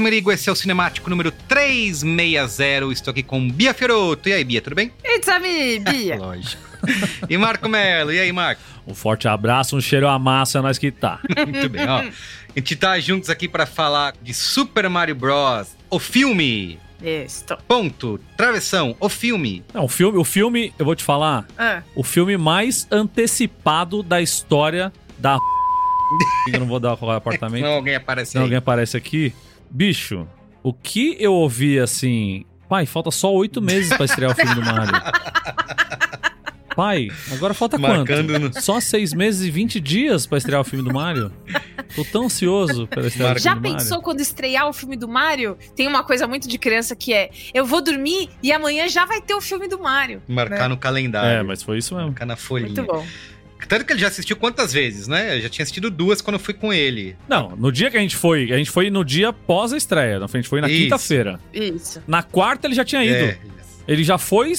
Merigo, esse é o Cinemático número 360. Estou aqui com Bia Fioroto. E aí, Bia, tudo bem? It's a me, Bia. Lógico. E Marco Melo. E aí, Marco? Um forte abraço, um cheiro a massa, é nós que tá. Muito bem, ó. A gente tá juntos aqui para falar de Super Mario Bros. O filme. Estou. Ponto. Travessão. O filme. Não, o filme, o filme, eu vou te falar, Ah, o filme mais antecipado da história da eu não vou dar qual é o apartamento. Não, alguém aparece aí. alguém aparece aqui. Bicho, o que eu ouvi assim. Pai, falta só oito meses pra estrear o filme do Mario. Pai, agora falta Marcando quanto? no- Só seis meses e vinte dias pra estrear o filme do Mario? Tô tão ansioso pela estreia do já filme do pensou Mario. quando estrear o filme do Mario? Tem uma coisa muito de criança que é: eu vou dormir e amanhã já vai ter o filme do Mario. Marcar né? no calendário. É, mas foi isso mesmo. Marcar na folhinha. Muito bom. Tanto que ele já assistiu quantas vezes, né? Eu já tinha assistido duas quando eu fui com ele. Não, no dia que a gente foi, a gente foi no dia pós a estreia. A gente foi na quinta-feira. Isso. Na quarta ele já tinha ido. É, Ele já foi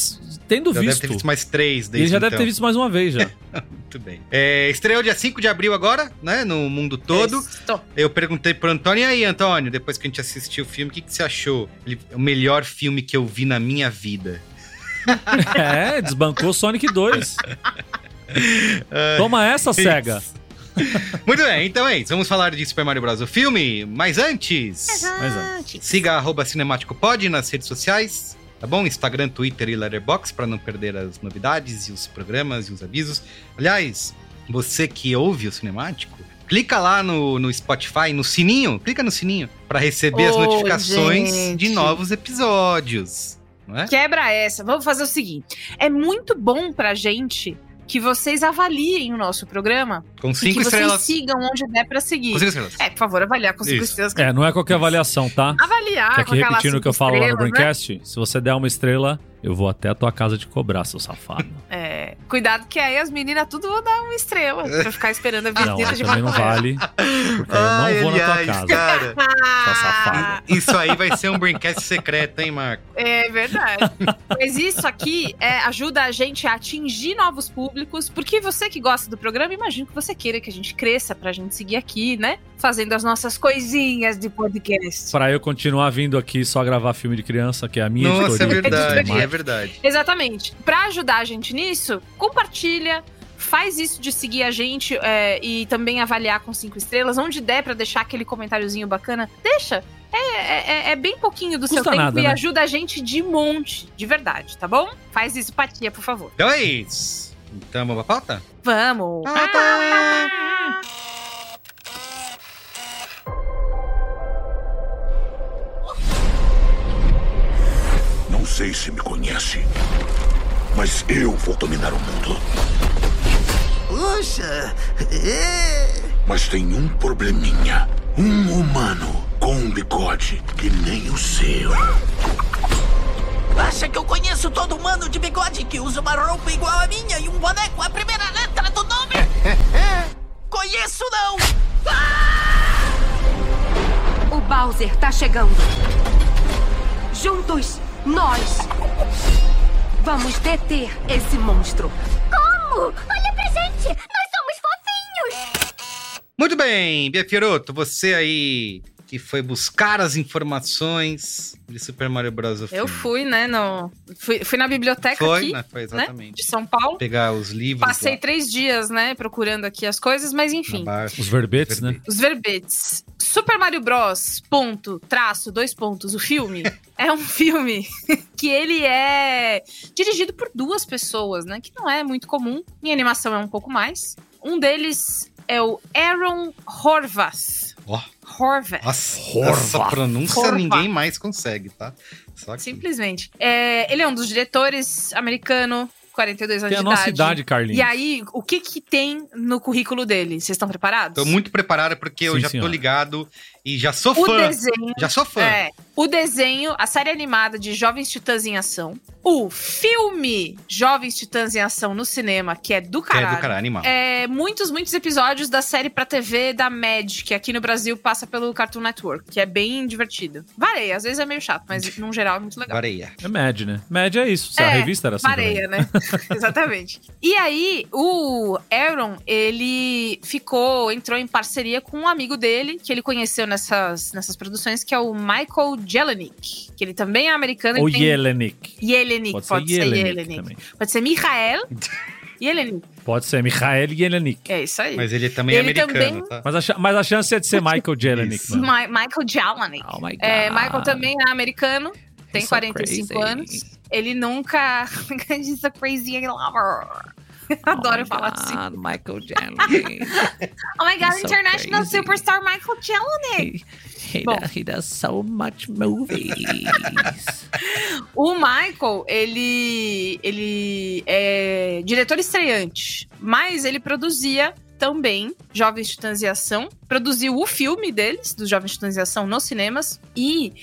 tendo já deve visto. ter visto mais três desde ele já deve então. ter visto mais uma vez já. Muito bem. É, estreou dia 5 de abril agora, né? No mundo todo. Estou. Eu perguntei pro Antônio, e aí, Antônio, depois que a gente assistiu o filme, o que, que você achou? Ele, o melhor filme que eu vi na minha vida. é, desbancou Sonic 2. Toma essa, SEGA. Muito bem, então é isso. Vamos falar de Super Mario Bros. o filme, mas antes... Mas antes. Siga arroba CinemáticoPod nas redes sociais, tá bom? Instagram, Twitter e Letterboxd para não perder as novidades e os programas e os avisos. Aliás, você que ouve o Cinemático, clica lá no, no Spotify, no sininho, clica no sininho para receber as Ô, notificações gente. de novos episódios, não é? Quebra essa. Vamos fazer o seguinte: é muito bom pra gente que vocês avaliem o nosso programa Com e cinco que vocês estrelas. sigam onde der pra seguir. Com cinco estrelas. É, por favor, avaliar com cinco Isso. estrelas. É, não é qualquer avaliação, tá? Avaliar Que com aqui aquelas repetindo o que eu falo lá no né? Braincast, se você der uma estrela, eu vou até a tua casa te cobrar, seu safado. É, Cuidado que aí as meninas tudo vão dar uma estrela pra ficar esperando a Não, visita aí de também não vale. Porque eu não Ai, vou na tua casa. cara. Sua safada. Isso aí vai ser um Braincast secreto, hein, Marco? É verdade. Mas isso aqui é, ajuda a gente a atingir novos públicos, porque você que gosta do programa, imagino que você queira que a gente cresça pra gente seguir aqui, né? Fazendo as nossas coisinhas de podcast. Pra eu continuar vindo aqui só gravar filme de criança, que é a minha Nossa, é editoria. verdade, Mas- é verdade. Exatamente. Pra ajudar a gente nisso, compartilha. Faz isso de seguir a gente é, e também avaliar com cinco estrelas. Onde der pra deixar aquele comentáriozinho bacana, deixa. É, é- é bem pouquinho do seu Custa tempo nada, e né? ajuda a gente de monte, de verdade, tá bom? Faz isso, Patia, por favor. Então é isso. Então, vamos pra pauta? Vamos! Não sei se me conhece, mas eu vou dominar o mundo. Puxa, é... Mas tem um probleminha. Um humano com um bigode que nem o seu. Acha que eu conheço todo humano de bigode que usa uma roupa igual a minha e um boné com a primeira letra do nome? conheço não! O Bowser tá chegando. Juntos, nós vamos deter esse monstro. Como? Olha pra gente! Nós somos fofinhos! Muito bem, Bia Fioroto, você aí que foi buscar as informações de Super Mario Bros. o Eu filme. fui, né? No, fui, fui na biblioteca Foi, aqui, né? Foi né? exatamente. De São Paulo. Pegar os livros Passei lá três dias, né? Procurando aqui as coisas, mas enfim. Barça. Os verbetes, né? Os verbetes. Super Mario Bros. Ponto, traço, dois pontos. O filme é um filme que ele é dirigido por duas pessoas, né? Que não é muito comum. Em animação é um pouco mais. Um deles é o Aaron Horvath. Ó, Horvath. nossa, Horvath. essa pronúncia Horvath. ninguém mais consegue, tá? Só que... Simplesmente. É, ele é um dos diretores americano, 42 anos Tem a de nossa idade. idade, Carlinhos. E aí, o que que tem no currículo dele? Vocês estão preparados? Tô muito preparado porque eu Sim, já tô senhora. ligado e já sou O fã. desenho. Já sou fã. É, o desenho, a série animada de Jovens Titãs em Ação. O filme Jovens Titãs em Ação no cinema, que é do Que é caralho. do cara animal. É, muitos, muitos episódios da série pra TV da Mad, que aqui no Brasil passa pelo Cartoon Network, que é bem divertido. Varei, às vezes é meio chato, mas no geral é muito legal. Vareia. É Mad, né? Mad é isso. Se a revista era assim. Vareia, né? Exatamente. E aí, o Aaron, ele ficou, entrou em parceria com um amigo dele, que ele conheceu nessas, nessas produções, que é o Michael Jelenic. Que ele também é americano. Ou tem- Yelenik. Jelenic, Pode pode, ser ser Jelenic Jelenic. também. Pode ser Michael Jelenic. Pode ser Michael Yelenik. É isso aí. Mas ele também é Ele americano, também- tá? Mas a, mas a chance é de ser Michael. Mi- Michael Jelenic. Oh my God. É, Michael também é americano, tem He's so 45 crazy. anos. Ele nunca. He's a crazy lover. Adoro falar assim. Michael Yelenik. Oh my god, He's International. Superstar Michael Jelenic. he, Bom. does, he does so much movies. O Michael, ele, ele é diretor estreante, mas ele produzia também Jovens Titãs em Ação, produziu o filme deles, dos Jovens Titãs em Ação, nos cinemas, e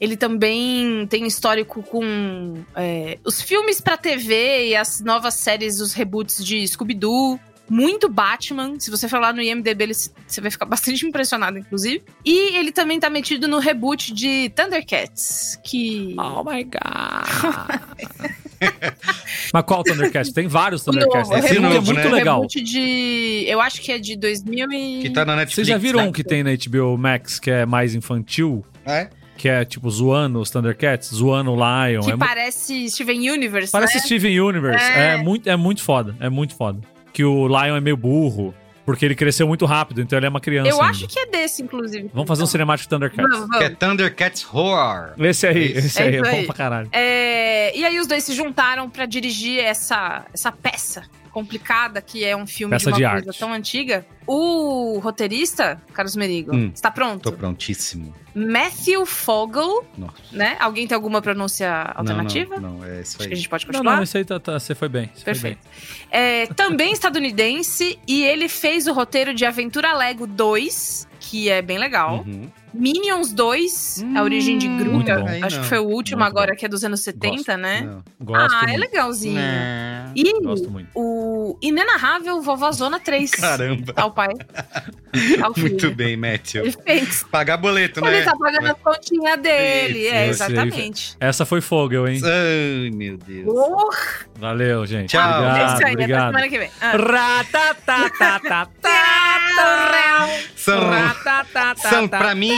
ele também tem histórico com é, os filmes pra TV e as novas séries, os reboots de Scooby-Doo, muito Batman. Se você for lá no IMDB, ele- você vai ficar bastante impressionado, inclusive. E ele também tá metido no reboot de Thundercats, que. oh my God. Mas qual Thundercats? Tem vários novo, Esse o filme é novo, muito né? legal. Reboot de. Eu acho que é de 2000 e. Que tá na Netflix. Vocês já viram né? um que tem na HBO Max que é mais infantil? É? Que é tipo zoando os Thundercats, zoando o Lion. Que é mu- parece Steven Universe. Parece né? Steven Universe. É. É. muito, é muito foda. É muito foda. Que o Lion é meio burro. Porque ele cresceu muito rápido, então ele é uma criança. Eu ainda. acho que é desse, inclusive. Vamos fazer um cinemático Thundercats. Vamos, Que é. Thundercats Horror. Esse aí, Isso. esse aí, É é, bom aí. pra caralho. É, e aí os dois se juntaram pra dirigir essa, essa peça complicada que é um filme Peça de de uma coisa arte. tão antiga. O roteirista, Carlos Merigo, Hum. está pronto? Tô prontíssimo. Matthew Fogel, Nossa. né? Alguém tem alguma pronúncia alternativa? Não, não, não, é isso Acho aí. que a gente pode Não, continuar. não, isso aí tá, tá- você foi bem. Você Perfeito. Foi bem. É, também estadunidense e ele fez o roteiro de Aventura Lego 2, que é bem legal. Uhum. Minions 2, A Origem de muito Gru. bom. Aí Acho não. que foi o último Muito agora, bom. que é dos anos 70, né? Não. Gosto ah, é muito. legalzinho. Né. E Gosto muito. o Inenarrável Vovózona 3. Caramba. Ao pai. Ao. Muito bem, Matthew. Ele fez. Pagar boleto, Ele né? tá pagando a continha dele. Isso, é, exatamente. Essa foi Fogel, hein? Ai, meu Deus. Porra, Valeu, gente. Tchau. é Obrigado, isso aí, até obrigado. semana que vem. Ah. São, são pra mim,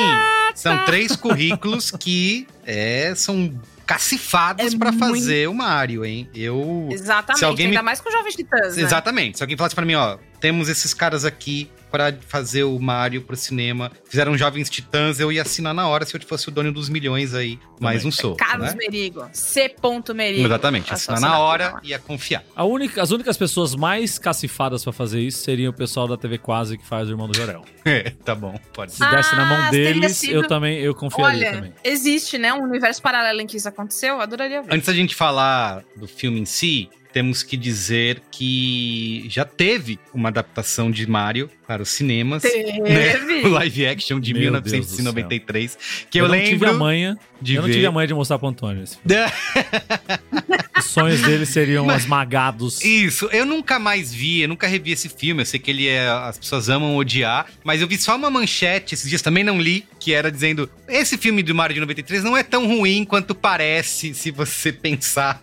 são três currículos que é, são cacifados É pra muito- fazer o Mario, hein? Eu. Exatamente, Se alguém ainda me- mais com Jovens Titãs, né? Exatamente. Se alguém falasse pra mim, ó, temos esses caras aqui pra fazer o Mario pro cinema, fizeram Jovens Titãs, eu ia assinar na hora se eu fosse o dono dos milhões aí. Mas não sou. Carlos né? Merigo. C. Merigo. Exatamente. Assinar na hora assinatura. ia confiar. A única, as únicas pessoas mais cacifadas pra fazer isso seriam o pessoal da TV Quase que faz o Irmão do Jorel. É, tá bom, pode Se ser. desse na mão Ah, deles, sido- eu também eu confiaria Olha, também. existe, né, um universo paralelo em que isso aconteceu. Eu adoraria ver. Antes da gente falar do filme em si, temos que dizer que já teve uma adaptação de Mario para os cinemas. Teve. Né? O live action de Meu Deus do 1993. Que eu, eu, não lembro. tive a manha. de eu não ver. tive a manha de mostrar pro Antônio. esse filme. Os sonhos dele seriam Mas- esmagados. Isso, eu nunca mais vi, eu nunca revi esse filme. Eu sei que ele é. As pessoas amam odiar, mas eu vi só uma manchete, esses dias também não li, que era dizendo: esse filme do Mario de 93 não é tão ruim quanto parece, se você pensar.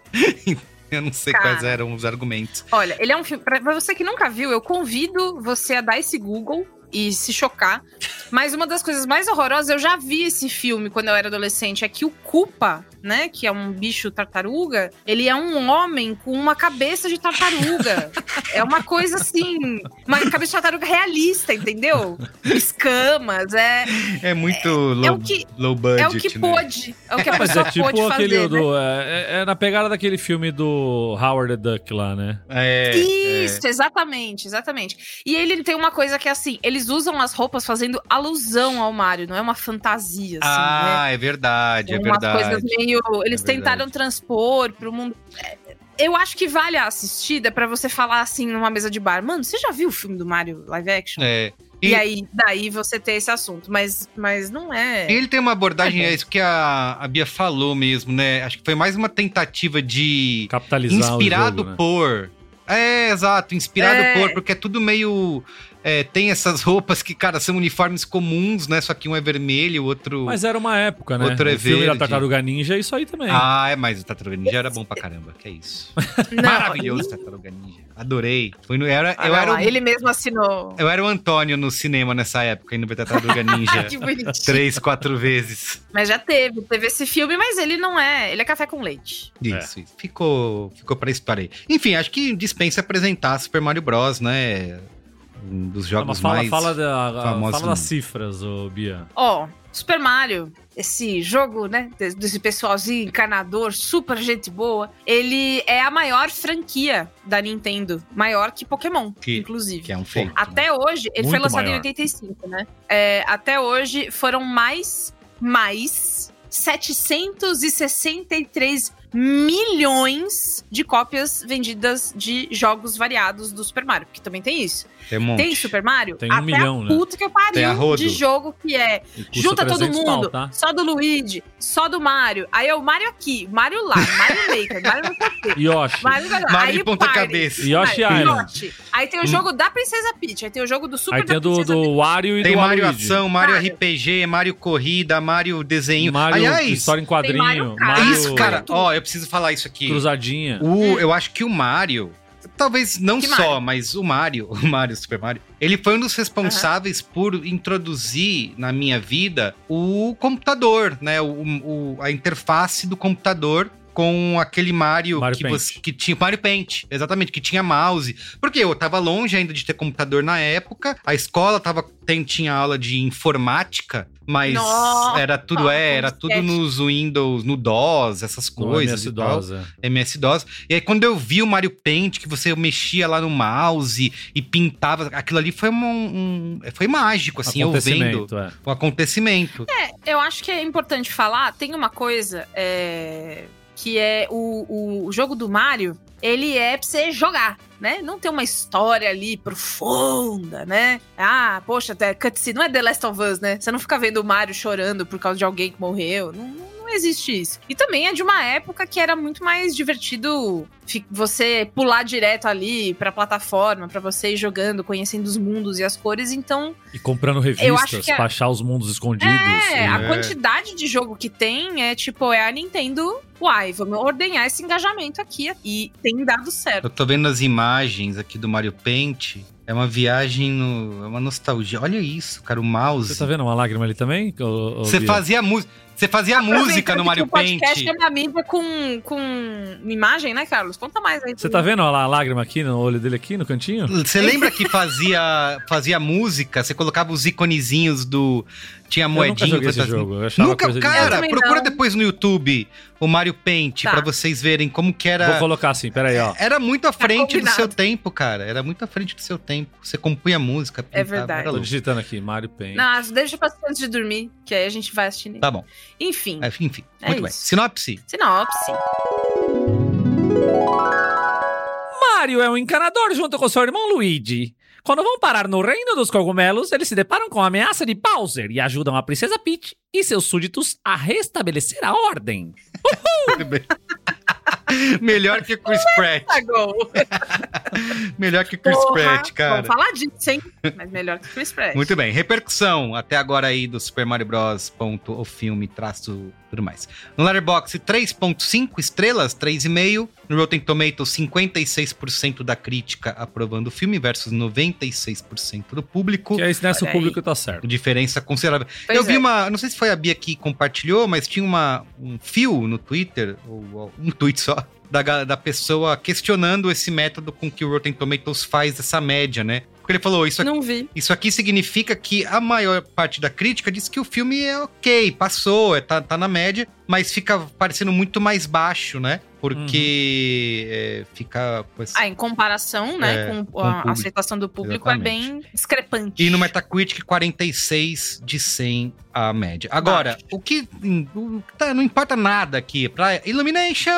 eu não sei Cara. quais eram os argumentos. Olha, ele é um filme. Pra pra você que nunca viu, eu convido você a dar esse Google e se chocar. Mas uma das coisas mais horrorosas, eu já vi esse filme quando eu era adolescente, é que o Koopa, né, que é um bicho tartaruga, ele é um homem com uma cabeça de tartaruga. é uma coisa assim, uma cabeça de tartaruga realista, entendeu? Escamas, é, É muito low, o que- low budget. é o que né? pôde. É o que a Mas pessoa é tipo pôde aquele fazer. né? do. É, é na pegada daquele filme do Howard the Duck lá, né? É, Isso, exatamente, exatamente. E ele tem uma coisa que é assim, eles usam as roupas fazendo alusão ao Mario, não é uma fantasia, assim, né? Ah, é verdade, é umas verdade. coisas meio. Eles É tentaram transpor pro mundo. Eu acho que vale a assistida pra você falar assim numa mesa de bar. Mano, você já viu o filme do Mario live action? É. E, E- aí, daí você ter esse assunto. Mas, mas não é. Ele tem uma abordagem, É é isso que a, a Bia falou mesmo, né? Acho que foi mais uma tentativa de. Capitalizar inspirado o jogo, né? por. É, exato, inspirado É. por, porque é tudo meio. É, tem essas roupas que, cara, são uniformes comuns, né? Só que um é vermelho, o outro. Mas era uma época, né? Outro é o filme da verde. Tartaruga Ninja é isso aí também. Ah, é, mas o Tartaruga Ninja era bom pra caramba, que é isso. Não, Maravilhoso, Tartaruga Ninja. Adorei. Foi no, era, Ah, eu, era lá, o, Ele mesmo assinou. eu era o Antônio no cinema nessa época, indo ver Tartaruga Ninja. que bonitinho. três, quatro vezes. Mas já teve, teve esse filme, mas ele não é. Ele é café com leite. Isso, isso. Ficou, ficou pra história aí. Enfim, acho que dispensa apresentar Super Mario Bros, né? Um dos jogos mas fala, mais fala, da, famosos fala das cifras, ô Bia. Ó, Super Mario, esse jogo, né, desse- pessoalzinho encanador, super gente boa, ele é a maior franquia da Nintendo, maior que Pokémon, Que- inclusive. Que é um feito. Até hoje, ele foi Muito lançado maior. em 85, né? É, até hoje foram mais, mais 763 milhões de cópias vendidas de jogos variados do Super Mario, porque também tem isso. Tem um monte. Tem Super Mario? Tem um Até milhão, a né? puta que eu pariu Tem a rodo. de jogo que é Junta todo 300 pau, mundo, tá? só do Luigi, só do Mario. Aí é o Mario aqui, Mario lá, Mario Maker, Mario não sei. Yoshi. Mario. Mario aí ponta cabeça. Yoshi Island. Aí tem o jogo da Princesa Peach, aí tem o jogo do Super Aí tem do, do Wario e Tem do Mario Waluigi. Ação, Mario Cara. RPG, Mario Corrida, Mario Desenho. Mario Aliás, História em Mario quadrinho. Kart. Mario isso, cara. Ó, eu preciso falar isso aqui. Cruzadinha. O, eu acho que o Mario, talvez não Que só, Mario? mas o Mario, o Mario Super Mario, ele foi um dos responsáveis por introduzir na minha vida o computador, né? O, o- a interface do computador com aquele Mario, Mario que, Paint. você, que tinha Mario Paint, exatamente, que tinha mouse. Porque eu tava longe ainda de ter computador na época, a escola tava tem, tinha aula de informática, mas Nossa, era tudo é, era tudo nos Windows, no DOS, essas coisas. MS-DOS, é. MS-DOS. E aí, quando eu vi o Mario Paint, que você mexia lá no mouse e pintava, aquilo ali foi um, um- foi mágico, assim, eu vendo Acontecimento, é. o acontecimento. Eu acho que é importante falar, tem uma coisa é, que é o, o jogo do Mario, ele é pra você jogar. Né? Não tem uma história ali profunda, né? Ah, poxa, até cutscene. Não é The Last of Us, né? Você não fica vendo o Mario chorando por causa de alguém que morreu. Não, não, não existe isso. E também é de uma época que era muito mais divertido você pular direto ali pra plataforma, pra você ir jogando, conhecendo os mundos e as cores. Então, E comprando revistas pra achar os mundos escondidos. é, a e- quantidade de jogo que tem é tipo, é a Nintendo. Uai, vamos ordenhar esse engajamento aqui. E tem dado certo. Eu tô vendo as imagens aqui do Mario Paint. É uma viagem, no, é uma nostalgia. Olha isso, cara, o mouse. Você tá vendo uma lágrima ali também? ô- ô, Você Bia? fazia música. Você fazia música no Mario O podcast Paint. é uma mídia com, com imagem, né, Carlos? Conta mais aí. Você tá vendo ó, a lágrima aqui no olho dele aqui no cantinho? Você lembra que fazia, fazia música? Você colocava os iconezinhos do. Tinha Eu nunca moedinha. joguei esse fantasma- jogo. Eu Nunca, de- cara, também procura não. depois no YouTube o Mario Paint Tá. pra vocês verem como que era. Vou colocar assim, peraí, ó. Era muito à frente do seu tempo, cara. Era muito à frente do seu tempo. Você compunha música. pintava, É verdade. Tô digitando aqui, Mario Paint. Não, deixa pra antes de dormir, que aí a gente vai assistindo. Tá bom. Enfim, É, Enfim, É muito bem. isso. Sinopse. sinopse. Mario é um encanador junto com seu irmão Luigi. Quando vão parar no reino dos cogumelos, eles se deparam com a ameaça de Bowser e ajudam a princesa Peach e seus súditos a restabelecer a ordem. Melhor que Chris Pratt. Tá gol. Melhor que Chris Porra, Pratt, cara. Vamos falar disso, hein? Mas melhor que Chris Pratt. Muito bem, repercussão até agora aí do Super Mario Bros. Ponto, o filme, traço, tudo mais. No Letterboxd, 3.5 estrelas, 3,5. No Rotten Tomatoes, 56% da crítica aprovando o filme versus 96% do público. Que aí, nessa o Olha público tá certo. Diferença considerável. Pois eu vi é. uma, não sei se foi a Bia que compartilhou, mas tinha uma, um fio no Twitter, ou, ou um tweet só, da, da pessoa questionando esse método com que o Rotten Tomatoes faz essa média, né? Porque ele falou, isso aqui isso aqui significa que a maior parte da crítica diz que o filme é ok, passou, é, tá, tá na média, mas fica parecendo muito mais baixo, né? Porque é, fica. esse- Ah, em comparação, né, É, com, com o a público. aceitação do público, Exatamente. é bem discrepante. E no Metacritic, 46 de 100 a média. Agora, o que, o que tá- não importa nada aqui. Pra Illumination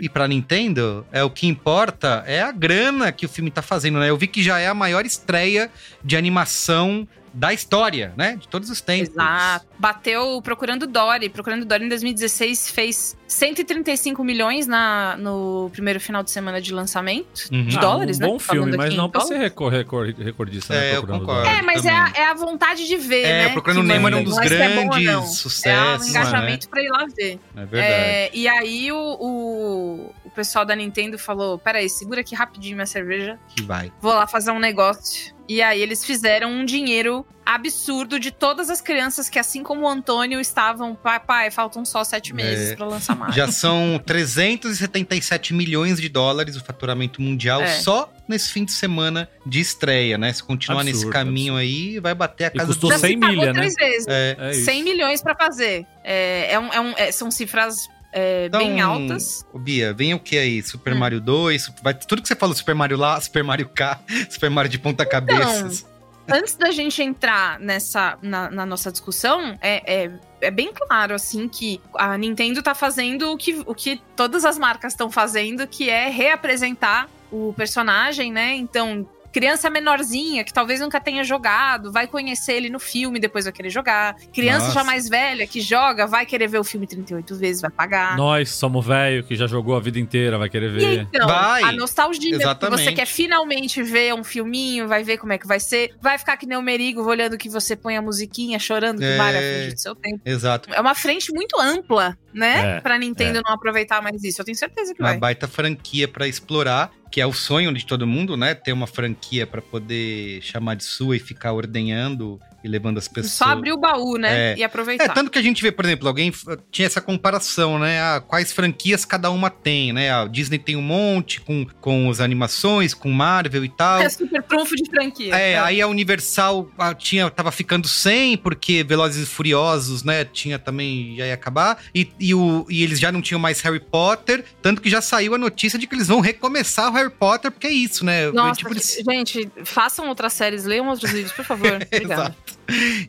e pra Nintendo, é o que importa é a grana que o filme tá fazendo, né? Eu vi que já é a maior estreia de animação da história, né? De todos os tempos. Exato. Bateu Procurando Dory. Procurando Dory em 2016 fez 135 milhões na, no primeiro final de semana de lançamento. Uhum. De Ah, dólares, um né? bom filme, mas não pra ser dólares. recor recor recordista, né? É, eu Procurando concordo. Dory. É, mas é a, é a vontade de ver, É, né? Procurando Nemo era um dos não é se é grandes não. É sucessos, um engajamento pra ir lá ver. É verdade. É, e aí o, o, o pessoal da Nintendo falou: peraí, segura aqui rapidinho minha cerveja. Que vai. Vou lá fazer um negócio. E aí eles fizeram um dinheiro absurdo de todas as crianças que, assim como o Antônio, estavam. Pai, pai, faltam só sete meses É. pra lançar mais. Já são 377 milhões de dólares o faturamento mundial É. só nesse fim de semana de estreia, né? Se continuar Absurdo, nesse caminho aí, vai bater a E casa custou Já dos... se 100 pagou milha, né? três vezes. É, É isso. 100 milhões pra fazer. É, é um- é um- é- são cifras é, Então, bem altas. Bia, vem o que aí? Super Hum. Mario 2, vai, tudo que você falou, Super Mario lá, Super Mario K, Super Mario de ponta cabeças. Antes da gente entrar nessa na, na nossa discussão, é, é, é bem claro assim que a Nintendo tá fazendo o que, o que todas as marcas estão fazendo, que é reapresentar o personagem, né? Então, criança menorzinha que talvez nunca tenha jogado, vai conhecer ele no filme, depois vai querer jogar. Criança Nossa. já mais velha que joga, vai querer ver o filme 38 vezes, vai pagar. Nós somos velho que já jogou a vida inteira, vai querer E ver. então, Vai. a nostalgia, que Exatamente. você quer finalmente ver um filminho, vai ver como é que vai ser, vai ficar que nem o Merigo, olhando que você põe a musiquinha, chorando que É. frente do seu tempo. Exato. É uma frente muito ampla, né? É, pra Nintendo não aproveitar mais isso. Eu tenho certeza que Uma vai. baita franquia pra explorar, que é o sonho de todo mundo, né? Ter uma franquia pra poder chamar de sua e ficar ordenhando e levando as pessoas. Só abrir o baú, né? É. E aproveitar. É, tanto que a gente vê, por exemplo, alguém tinha essa comparação, né? Ah, quais franquias cada uma tem, né? A Disney tem um monte com, com as animações, com Marvel e tal. É super trunfo de franquia. É, É. aí a Universal ah, tinha, tava ficando sem, porque Velozes e Furiosos, né, tinha também, já ia acabar, e, e, o, e eles já não tinham mais Harry Potter, tanto que já saiu a notícia de que eles vão recomeçar o Harry Potter, porque é isso, né? Nossa, Tipo, eles- gente, façam outras séries, leiam outros livros, por favor. Obrigada. Exato.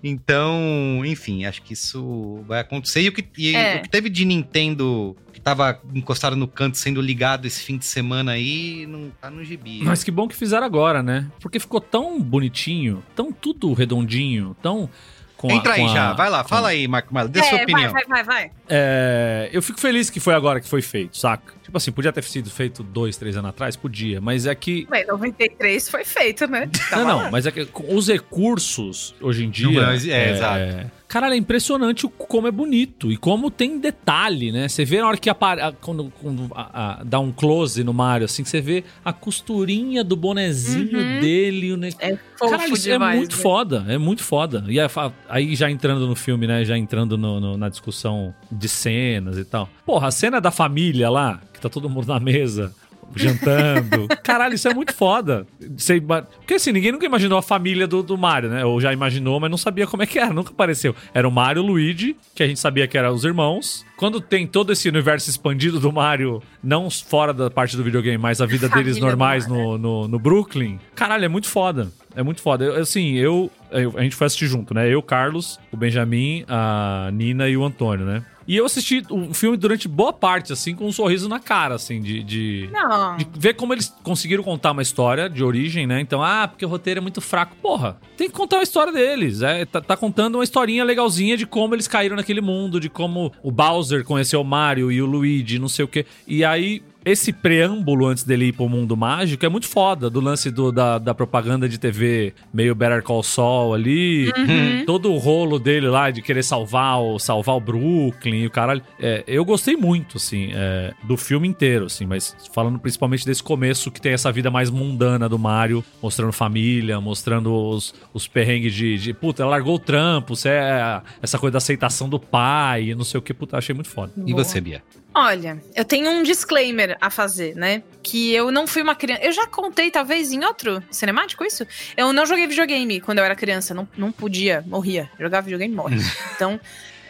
Então, enfim, acho que isso vai acontecer. E o que, e É. o que teve de Nintendo que tava encostado no canto sendo ligado esse fim de semana aí, não tá no gibi. Mas que bom que fizeram agora, né? Porque ficou tão bonitinho, tão tudo redondinho, tão. Com a- Entra aí a- já, vai lá, com- fala aí, Marco Melo, dê é, sua opinião. vai, vai, vai, vai. É, eu fico feliz que foi agora que foi feito, saca? Tipo assim, podia ter sido feito dois, três anos atrás? Podia, mas é que. Ué, 93 foi feito, né? Tava Não, não, mas é que com os recursos hoje em dia. Não, mas- é, exato. Caralho, é impressionante como é bonito e como tem detalhe, né? Você vê na hora que apare... quando, quando a- a- dá um close no Mario, assim, que você vê a costurinha do bonezinho Uhum. dele. O ne... É fofo Caralho, isso demais. é muito né? foda, é muito foda. E aí já entrando no filme, né? Já entrando no- no- na discussão de cenas e tal. Porra, a cena da família lá, que tá todo mundo na mesa. Jantando. Caralho, isso é muito foda. Você Porque assim, ninguém nunca imaginou a família do, do Mario, né? Ou já imaginou, mas não sabia como é que era, nunca apareceu. Era o Mario e o Luigi, que a gente sabia que eram os irmãos. Quando tem todo esse universo expandido do Mario, não fora da parte do videogame, mas a vida deles Família normais no, no, no Brooklyn. Caralho, é muito foda. É muito foda. Eu, assim, eu, eu- A gente foi assistir junto, né? Eu, Carlos, o Benjamin, a Nina e o Antônio, né? E eu assisti o filme durante boa parte, assim, com um sorriso na cara, assim, de. de... Não. De ver como eles conseguiram contar uma história de origem, né? Então, ah, porque o roteiro é muito fraco. Porra, tem que contar a história deles. É, tá, tá contando uma historinha legalzinha de como eles caíram naquele mundo, de como o Bowser conheceu o Mario e o Luigi, não sei o quê. E aí, esse preâmbulo antes dele ir pro mundo mágico é muito foda, do lance do, da, da propaganda de TV meio Better Call Saul ali, Uhum. todo o rolo dele lá de querer salvar o, salvar o Brooklyn e o caralho. É, eu gostei muito, assim, é, do filme inteiro, assim, mas falando principalmente desse começo que tem essa vida mais mundana do Mario, mostrando família, mostrando os, os perrengues de, de, puta, ela largou o trampo, você é essa coisa da aceitação do pai, não sei o que, puta, achei muito foda. E você, Bia? Olha, eu tenho um disclaimer a fazer, né? Que eu não fui uma criança. Eu já contei, talvez, em outro cinemático isso? Eu não joguei videogame quando eu era criança. Não, não podia, morria. Jogar videogame morre. Então.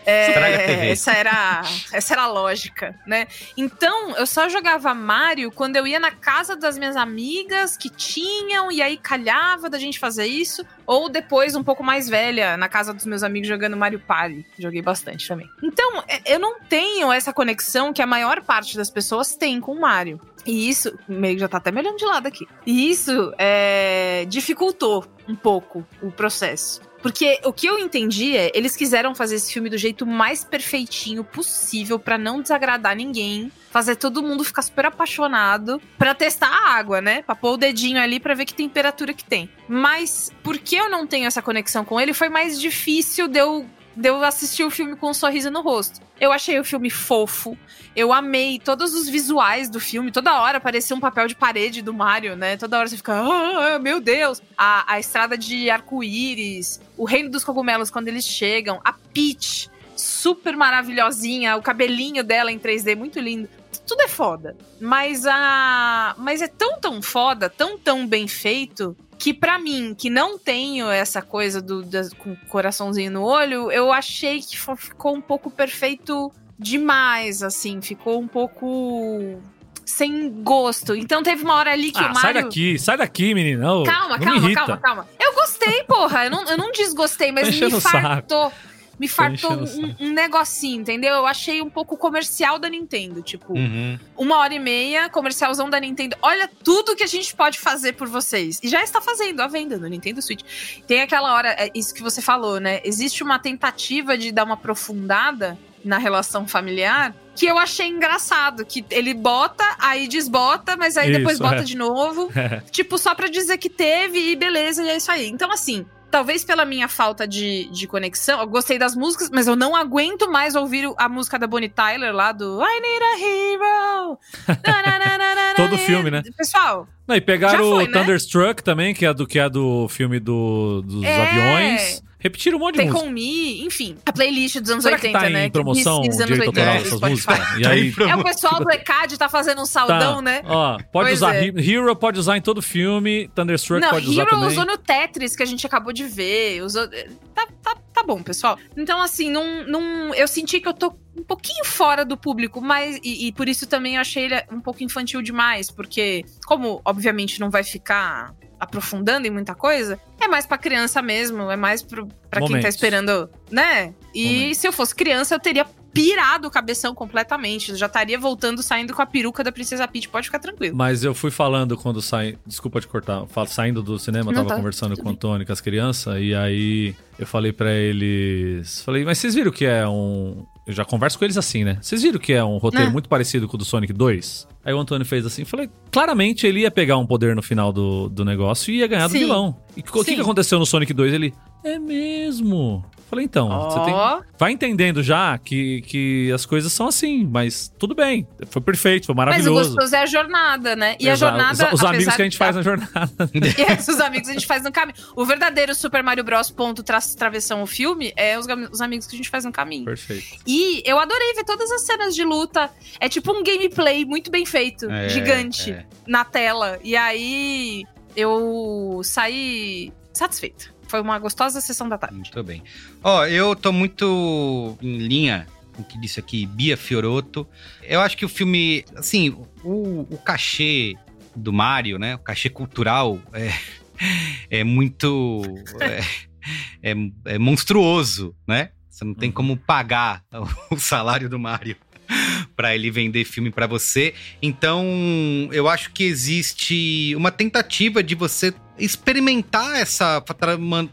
É, essa era, essa era a lógica, né? Então, eu só jogava Mario quando eu ia na casa das minhas amigas que tinham, e aí calhava da gente fazer isso. Ou depois, um pouco mais velha, na casa dos meus amigos jogando Mario Party. Joguei bastante também. Então, é- eu não tenho essa conexão que a maior parte das pessoas tem com o Mario. E isso, meio que já tá até me olhando de lado aqui. E isso é, dificultou um pouco o processo. Porque o que eu entendi é, eles quiseram fazer esse filme do jeito mais perfeitinho possível pra não desagradar ninguém, fazer todo mundo ficar super apaixonado, pra testar a água, né? Pra pôr o dedinho ali pra ver que temperatura que tem. Mas porque eu não tenho essa conexão com ele, foi mais difícil de eu de eu assistir o filme com um sorriso no rosto. Eu achei o filme fofo. Eu amei todos os visuais do filme. Toda hora parecia um papel de parede do Mario, né? Toda hora você fica, ah, meu Deus. A, a estrada de arco-íris, o reino dos cogumelos quando eles chegam, a Peach, super maravilhosinha, o cabelinho dela em 3D, muito lindo. Tudo é foda. Mas a. Mas é tão, tão foda, tão, tão bem feito, que pra mim, que não tenho essa coisa do da- com o coraçãozinho no olho, eu achei que ficou um pouco perfeito demais, assim, ficou um pouco sem gosto. Então teve uma hora ali que Ah, o sai Mario daqui, sai daqui, menina. Ô, Calma, não calma, calma, calma. Eu gostei, porra. Eu não, eu não desgostei, mas Tá me o saco. Me fartou um, um negocinho, entendeu? Eu achei um pouco comercial da Nintendo. Tipo, Uhum. uma hora e meia, comercialzão da Nintendo. Olha tudo que a gente pode fazer por vocês. E já está fazendo à venda no Nintendo Switch. Tem aquela hora, é isso que você falou, né? Existe uma tentativa de dar uma aprofundada na relação familiar que eu achei engraçado. Que ele bota, aí desbota, mas aí depois Isso, bota é. de novo. Tipo, só pra dizer que teve e beleza, e é isso aí. Então, assim, talvez pela minha falta de, de conexão, eu gostei das músicas, mas eu não aguento mais ouvir a música da Bonnie Tyler lá do I Need a Hero. Todo filme, né? Pessoal, Não, e pegaram foi, o né? Thunderstruck também, que é do que é do filme do, dos É. aviões. Repetiram um monte de Take música. On Me, enfim, a playlist dos anos Será 80, que tá né? em promoção Que direito 80 autoral Spotify. músicas? E Tá aí, É o pessoal do ECAD tá fazendo um saudão, tá, né? Ó, pode Pois usar é. He- Hero, pode usar em todo filme, Thunderstruck Não, pode usar Hero também. usou no Tetris, que a gente acabou de ver. Usou... Tá, tá, tá bom, pessoal. Então, assim, não, não, eu senti que eu tô um pouquinho fora do público, mas. E, e por isso também eu achei ele um pouco infantil demais, porque, como obviamente não vai ficar aprofundando em muita coisa, é mais pra criança mesmo, é mais pro, pra quem tá Momentos. esperando, né? E se eu fosse criança, eu teria pirado o cabeção completamente. Eu já estaria voltando, saindo com a peruca da Princesa Peach, pode ficar tranquilo. Mas eu fui falando quando saí. Desculpa te cortar. Saindo do cinema, Não, tava tá. conversando com o. Antônio, com as crianças, e aí eu falei pra eles. Falei, mas vocês viram que é um. Eu já converso com eles assim, né? Vocês viram que é um roteiro É. muito parecido com o do Sonic 2? Aí o Antônio fez assim, falei, claramente ele ia pegar um poder no final do, do negócio e ia ganhar do Sim. vilão. E o que, que aconteceu no Sonic 2? Ele, é mesmo. Falei, então, você tem. Vai entendendo já que, que as coisas são assim, mas tudo bem. Foi perfeito, foi Mas o maravilhoso. gostoso é a jornada, né? E a Exato. jornada. Os, os amigos que a gente de- faz na jornada. E é, os amigos a gente faz no caminho. O verdadeiro Super Mario Bros. ponto tra travessão o filme é os, os amigos que a gente faz no caminho. Perfeito. E eu adorei ver todas as cenas de luta. É tipo um gameplay muito bem feito, É, gigante, é. na tela. E aí eu saí satisfeita. Foi uma gostosa sessão da tarde. Muito bem. Ó, eu tô muito em linha com o que disse aqui Bia Fioroto. Eu acho que o filme, assim, o, o cachê do Mario, né? O cachê cultural é, é muito. É, é, é monstruoso, né? Você não tem Uhum. como pagar o salário do Mario para ele vender filme para você. Então, eu acho que existe uma tentativa de você experimentar essa.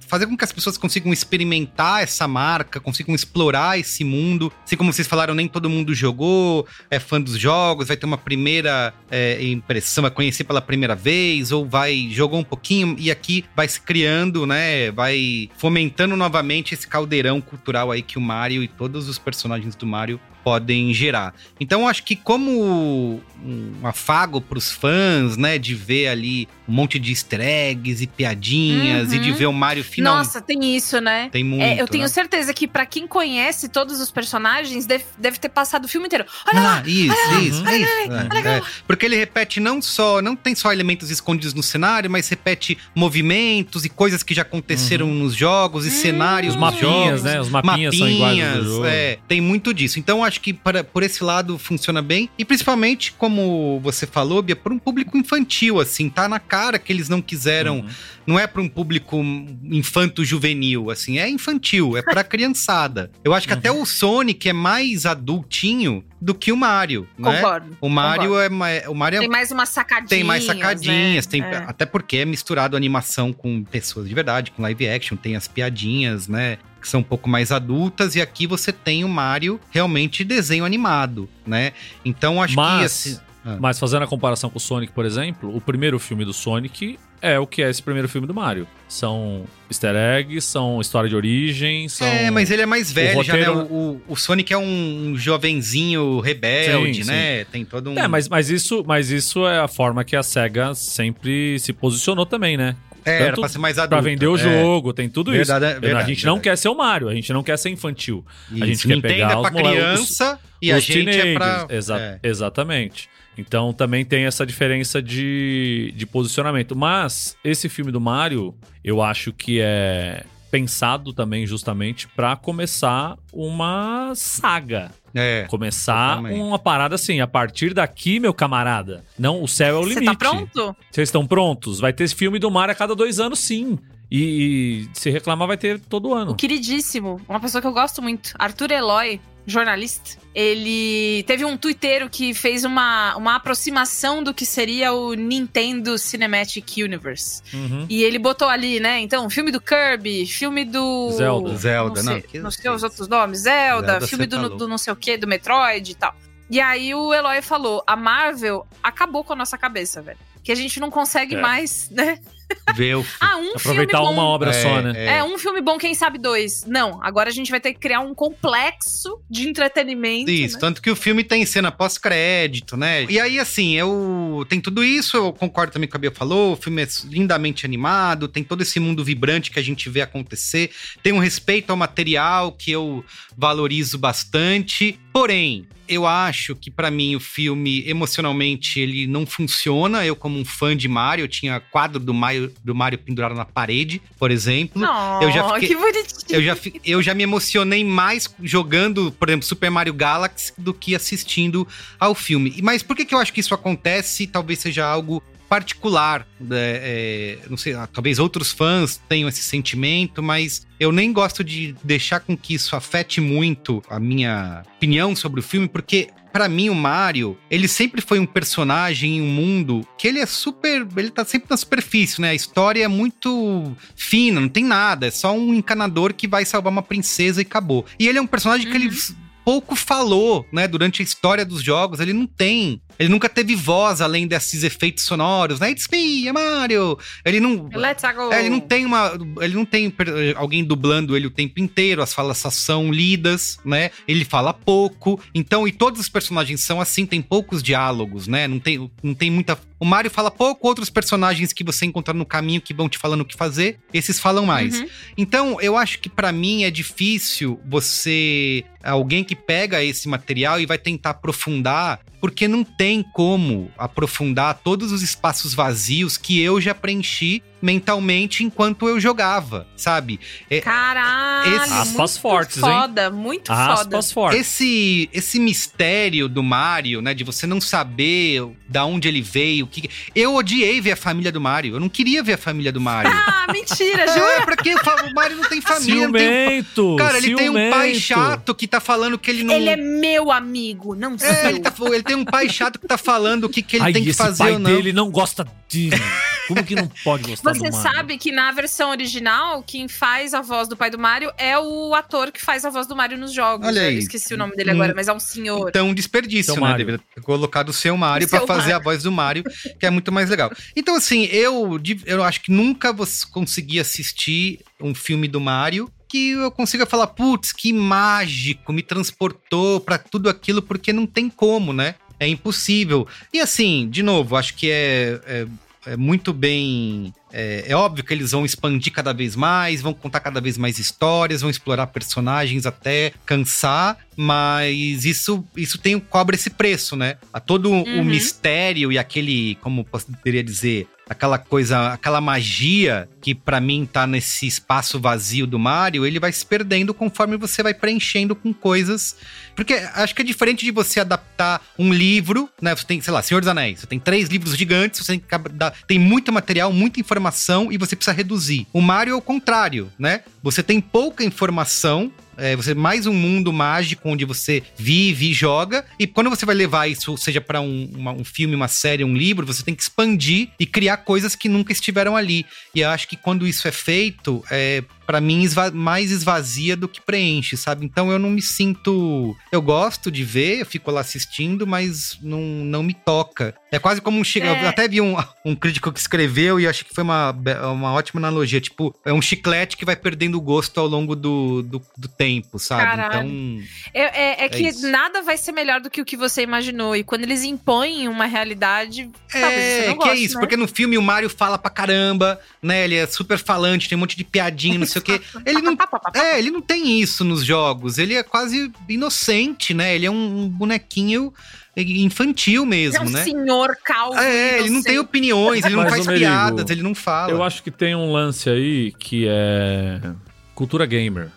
fazer com que as pessoas consigam experimentar essa marca, consigam explorar esse mundo. Assim como vocês falaram, nem todo mundo jogou, é fã dos jogos, vai ter uma primeira é, impressão, vai conhecer pela primeira vez, ou vai jogou um pouquinho e aqui vai se criando, né? Vai fomentando novamente esse caldeirão cultural aí que o Mario e todos os personagens do Mario podem gerar. Então, acho que como um afago pros fãs, né, de ver ali um monte de easter eggs e piadinhas e de Uhum. ver o Mario final Nossa, tem isso, né? tem muito, É, eu tenho né? certeza que pra quem conhece todos os personagens, deve, deve ter passado o filme inteiro. Olha lá! Ah, isso, olha lá, isso, olha isso. lá, É, lá. é. Porque ele repete não só, não tem só elementos escondidos no cenário, mas repete movimentos e coisas que já aconteceram nos jogos e cenários Os mapinhas, jogos. né? Os mapinhas, são iguais Mapinhas, jogo. é, tem muito disso. Então acho que para, por esse lado funciona bem. E principalmente, como você falou, Bia, por um público infantil, assim, tá na cara que eles não quiseram. Uhum. Não é para um público infanto-juvenil, assim, é infantil, é pra criançada. Eu acho que até Uhum. o Sonic é mais adultinho do que o Mario, né? Concordo. O Mario concordo. é mais. O Mario é Tem mais umas sacadinhas. tem mais sacadinhas, né? tem, É. até porque é misturado animação com pessoas de verdade, com live action, tem as piadinhas, né? Que são um pouco mais adultas, e aqui você tem o Mario realmente desenho animado, né? Então acho que. Mas, Assim, ah. mas fazendo a comparação com o Sonic, por exemplo, o primeiro filme do Sonic é o que é esse primeiro filme do Mario. São easter eggs, são história de origem, são... É, mas ele é mais velho já, né? roteiro- O, o- o Sonic é um jovenzinho rebelde, Sim, né? Tem todo um. É, mas, mas, isso, mas isso é a forma que a SEGA sempre se posicionou também, né? É, era pra ser mais adulto. Pra vender o é. jogo, tem tudo Verdade, é isso. a verdade, gente não verdade. quer ser o Mario, a gente não quer ser infantil. A gente Isso, quer Nintendo pegar é pra os criança e a os gente é pra. teenagers. Exa- é. Exatamente. Então também tem essa diferença de, de posicionamento. Mas esse filme do Mario, eu acho que é pensado também justamente pra começar uma saga. É. Começar totalmente. uma parada assim, a partir daqui, meu camarada. Não, o céu é o Você limite. tá pronto? Vocês estão prontos? Vai ter esse filme do Mario a cada dois anos, sim. E, e se reclamar, vai ter todo ano. O queridíssimo, uma pessoa que eu gosto muito, Arthur Eloy, jornalista. Ele teve um twitteiro que fez uma, uma aproximação do que seria o Nintendo Cinematic Universe. Uhum. E ele botou ali, né? Então, filme do Kirby, filme do. Zelda. Zelda, não. não, Sei, que- não sei os outros nomes. Zelda, Zelda, filme do, tá do não sei o que, do Metroid e tal. E aí o Eloy falou: a Marvel acabou com a nossa cabeça, velho. Que a gente não consegue É. mais, né? Ver o Ah, um Aproveitar filme bom. uma obra É, só, né? É. um filme bom, quem sabe dois. Não, agora a gente vai ter que criar um complexo de entretenimento. Isso, né? tanto que o filme tem cena pós-crédito, né? E aí, assim, eu. Tem tudo isso, eu concordo também com o que a Bia falou. O filme é lindamente animado, tem todo esse mundo vibrante que a gente vê acontecer. Tem um respeito ao material que eu valorizo bastante. Porém, eu acho que pra mim o filme emocionalmente ele não funciona. Eu como um fã de Mario, eu tinha quadro do Mario, do Mario pendurado na parede, por exemplo. Não, eu já fiquei- que bonitinho. Eu já, eu já me emocionei mais jogando, por exemplo, Super Mario Galaxy do que assistindo ao filme. Mas por que, que eu acho que isso acontece? Talvez seja algo particular. É, é, não sei, ah, talvez outros fãs tenham esse sentimento, mas eu nem gosto de deixar com que isso afete muito a minha opinião sobre o filme, porque Pra mim, o Mario, ele sempre foi um personagem em um mundo que ele é super. Ele tá sempre na superfície, né? A história é muito fina, não tem nada. É só um encanador que vai salvar uma princesa e acabou. E ele é um personagem que ele pouco falou, né, durante a história dos jogos. Ele não tem. Ele nunca teve voz além desses efeitos sonoros, né? It's me, é Mario. Ele não. Let's go. É, ele não tem uma. Ele não tem alguém dublando ele o tempo inteiro. As falas só são lidas, né? Ele fala pouco. Então, e todos os personagens são assim, tem poucos diálogos, né? Não tem, não tem muita. O Mario fala pouco, outros personagens que você encontrar no caminho que vão te falando o que fazer, esses falam mais. Uhum. Então, eu acho que pra mim é difícil você. Alguém que pega esse material e vai tentar aprofundar, porque não tem como aprofundar todos os espaços vazios que eu já preenchi mentalmente enquanto eu jogava, sabe? É- Caralho, Esse- Aspas muito fortes, hein? foda, muito foda. Aspas fortes. Esse, esse mistério do Mario, né? De você não saber da onde ele veio. o Que... Eu odiei ver a família do Mario. Eu não queria ver a família do Mario. Ah, mentira, É, jura? pra que o Mario não tem família? Não tem... Ciumento! Cara, ele tem um pai ciumento. chato que tá falando que ele não. Ele é meu amigo, não É, seu. ele, tá- ele tem um pai chato que tá falando o que, que ele Ai, tem que esse fazer pai ou não. dele não gosta de... Como que não pode gostar Você Mario? sabe que na versão original, quem faz a voz do pai do Mario é o ator que faz a voz do Mario nos jogos. Olha Eu aí. esqueci o nome dele agora, mas é um senhor. Então, um desperdício, Seu né? Deveria ter colocado o seu Mario seu fazer Mario. a voz do Mario, que é muito mais legal. Então, assim, eu, eu acho que nunca vou conseguir assistir um filme do Mario que eu consiga falar, putz, que mágico, me transportou pra tudo aquilo, porque não tem como, né? É impossível. E assim, de novo, acho que é, é, é muito bem. É, é óbvio que eles vão expandir cada vez mais, vão contar cada vez mais histórias, vão explorar personagens até cansar, mas isso, isso tem cobra esse preço, né? A todo o Uhum. mistério e aquele, como poderia dizer, aquela coisa, aquela magia que pra mim tá nesse espaço vazio do Mario, ele vai se perdendo conforme você vai preenchendo com coisas. Porque acho que é diferente de você adaptar um livro, né? Você tem, sei lá, Senhor dos Anéis, você tem três livros gigantes, você tem, tem muito material, muita informação e você precisa reduzir. O Mario é o contrário, né? Você tem pouca informação, é, você mais um mundo mágico onde você vive e joga. E quando você vai levar isso, seja pra um, um filme, uma série, um livro, você tem que expandir e criar coisas que nunca estiveram ali. E eu acho que quando isso é feito, é para mim esva- mais esvazia do que preenche, sabe? Então eu não me sinto, eu gosto de ver, eu fico lá assistindo, mas não, não me toca. É quase como um chiclete. É. Eu até vi um, um crítico que escreveu e acho que foi uma, uma ótima analogia. Tipo, é um chiclete que vai perdendo o gosto ao longo do, do, do tempo, sabe? Caralho. Então. É, é- é que isso. nada vai ser melhor do que o que você imaginou. E quando eles impõem uma realidade, É, que é isso, né? porque no filme o Mario fala pra caramba, né? Ele é super falante, tem um monte de piadinha, não sei o quê. Ele não. É, ele não tem isso nos jogos. Ele é quase inocente, né? Ele é um bonequinho infantil é mesmo, um né? senhor calvo. É, ele não tem opiniões, ele não Mas, faz Merigo, piadas, ele não fala. Eu acho que tem um lance aí que é cultura gamer.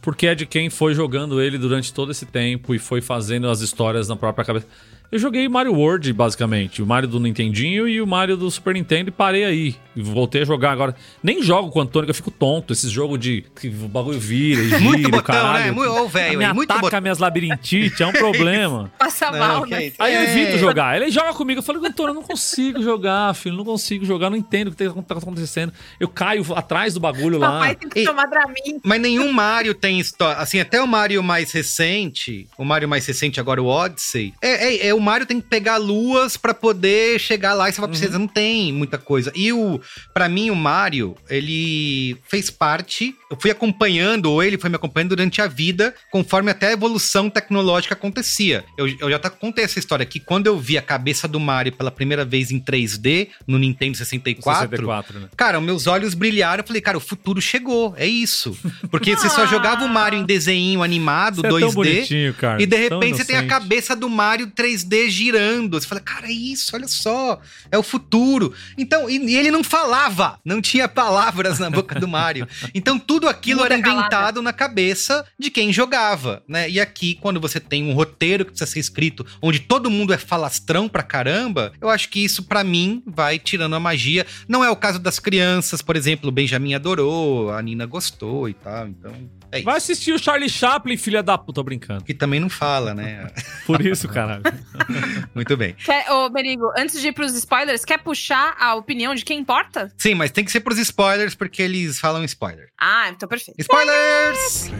Porque é de quem foi jogando ele durante todo esse tempo e foi fazendo as histórias na própria cabeça. Eu joguei Mario World, basicamente. O Mario do Nintendinho e o Mario do Super Nintendo e parei aí. E voltei a jogar agora. Nem jogo com o Antônio, que eu fico tonto. Esses jogos de que o bagulho vira e gira, Muito botão, caralho. né? Muito- velho, Me aí, muito ataca botão. minhas labirintite, é um problema. Passa Não, mal, né? é. Aí eu É. evito jogar. Ele joga comigo. Eu falei, Antônio, eu não consigo jogar, filho. Não consigo jogar, não entendo o que tá tá acontecendo. Eu caio atrás do bagulho lá. Papai tem que E- tomar Dramin. Mas nenhum Mario tem história. Assim, até o Mario mais recente, o Mario mais recente agora, o Odyssey, é, é- é o Mario tem que pegar luas pra poder chegar lá e você vai precisar. Não tem muita coisa. E o, para mim, o Mario, ele fez parte. Eu fui acompanhando, ou ele foi me acompanhando durante a vida, conforme até a evolução tecnológica acontecia. Eu, eu já até contei essa história aqui. Quando eu vi a cabeça do Mario pela primeira vez em 3D no Nintendo 64, 64, né? Cara, meus olhos brilharam. Eu falei, cara, o futuro chegou. É isso. Porque você só jogava o Mario em desenho animado, Você é tão 2D. bonitinho, cara. e de tão repente você tem a cabeça do Mario 3D 2D girando. Você fala, cara, é isso, olha só, é o futuro. Então, e, e ele não falava, não tinha palavras na boca do Mario. Então, tudo aquilo Muda era calada. inventado na cabeça de quem jogava, né? E aqui, quando você tem um roteiro que precisa ser escrito, onde todo mundo é falastrão pra caramba, eu acho que isso, pra mim, vai tirando a magia. Não é o caso das crianças, por exemplo, o Benjamin adorou, a Nina gostou e tal, então é isso. Vai assistir o Charlie Chaplin, filha da puta, tô brincando. Que também não fala, né? Por isso, caralho. Muito bem. Quer, ô, Merigo, antes de ir pros spoilers, quer puxar a opinião de quem importa? Sim, mas tem que ser pros spoilers, porque eles falam spoiler. Ah, então perfeito. Spoilers!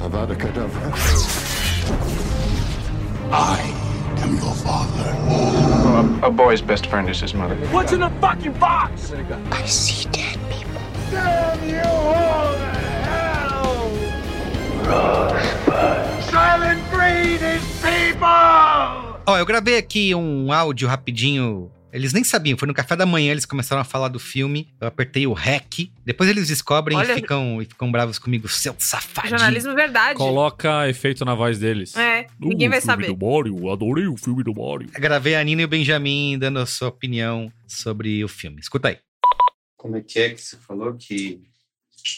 Avada. I am your father. A, a boy's best friend is his mother. What's in the fucking box? I see dead people. Damn you all. Silent breed is people! Ó, eu gravei aqui um áudio rapidinho. Eles nem sabiam, foi no café da manhã, eles começaram a falar do filme. Eu apertei o REC. Depois eles descobrem Olha- e, ficam, e ficam bravos comigo, seu safadinho. Jornalismo verdade. Coloca efeito na voz deles. É, ninguém vai O filme saber. do Mario, adorei o filme do Mario. Eu Gravei a Nina e o Benjamin dando a sua opinião sobre o filme. Escuta aí. Como é que é que você falou que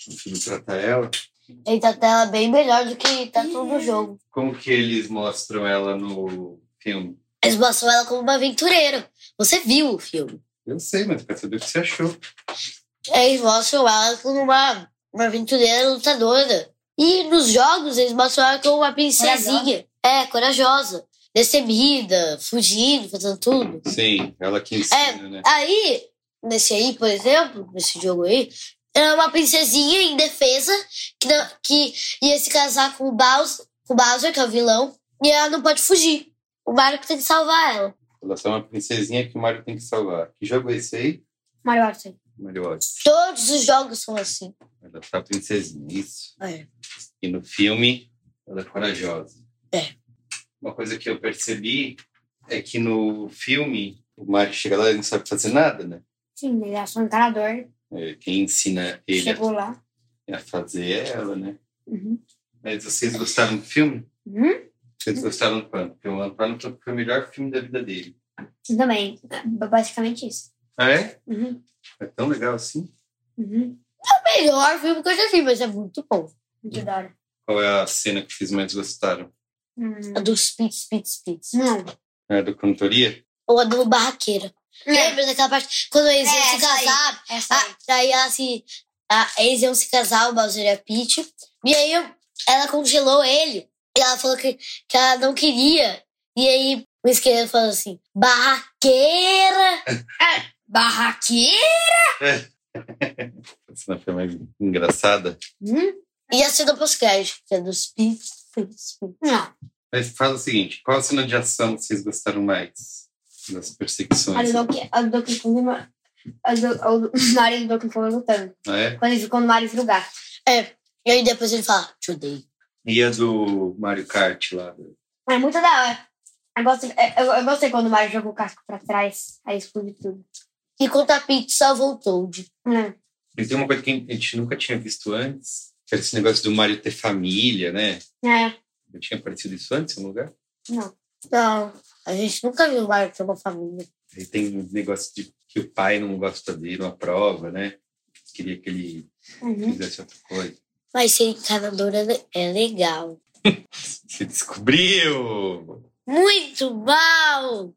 o filme trata ela? Ele trata ela bem melhor do que tá todo no jogo. Como que eles mostram ela no filme? Eles mostram ela como uma aventureira. Você viu o filme. Eu sei, mas eu quero saber o que você achou. Eles mostram ela como uma, uma aventureira lutadora. E nos jogos eles mostram ela como uma princesinha. É, corajosa. Destemida, fugindo, fazendo tudo. Sim, ela que ensina, né? Aí, nesse aí, por exemplo, nesse jogo aí, ela é uma princesinha indefesa que, não, que ia se casar com o Bowser, com o Bowser, que é o vilão, e ela não pode fugir. O Mario tem que salvar ela. Ela é uma princesinha que o Mario tem que salvar. Que jogo é esse aí? Mario Odyssey. Mario Odyssey. Todos os jogos são assim. Ela tá princesinha, isso. É. E no filme, ela é corajosa. É. Uma coisa que eu percebi é que no filme, o Mario chega lá e não sabe fazer nada, né? Sim, ele é só um encanador. É, Quem ensina ele Chegou lá. a fazer é ela, né? Uhum. Mas vocês gostaram do filme? Uhum. Vocês gostaram do quanto? Porque o Piece foi o melhor filme da vida dele. Também. É Basicamente isso. Ah, é? Uhum. É tão legal assim? Uhum. É o melhor filme que eu já vi, mas é muito bom. Muito da hora. Qual é a cena que vocês mais gostaram? Hum. A do Spitz, Spitz, Spitz. Não. É a do Cantoria? Ou a do Barraqueira. Lembra daquela parte? Quando eles iam É, se essa aí. casar, Essa ah, daí ela se. ah, eles iam se casar, o Bowser e a Peach. E aí ela congelou ele. E ela falou que, que ela não queria. E aí o esqueleto falou assim: barraqueira! É, barraqueira? A cena foi mais engraçada. Hum? E a cena pós-crédito, que é dos Spitz. Não. Mas fala o seguinte: qual a cena de ação que vocês gostaram mais? Das A perseguições? do Donkey- a do Donkey Kong. A do, a do Mario e o Donkey Kong lutando. Ah, é? Quando ele ficou no Mario vira o gato. É. E aí depois ele fala: te odeio. E a do Mario Kart lá? É muito da hora. Eu, gosto, eu, eu gostei quando o Mario joga o casco pra trás. Aí explode tudo. E quando a Peach salvou o Toad. Hum. E tem uma coisa que a gente nunca tinha visto antes, que era esse negócio do Mario ter família, né? É. Já tinha aparecido isso antes em algum lugar? Não. Não, a gente nunca viu o Mario ter uma família. Aí tem um negócio de que o pai não gosta dele, uma prova, né? Queria que ele Uhum. fizesse outra coisa. Mas ser encanador é, é legal. Você descobriu! Muito mal!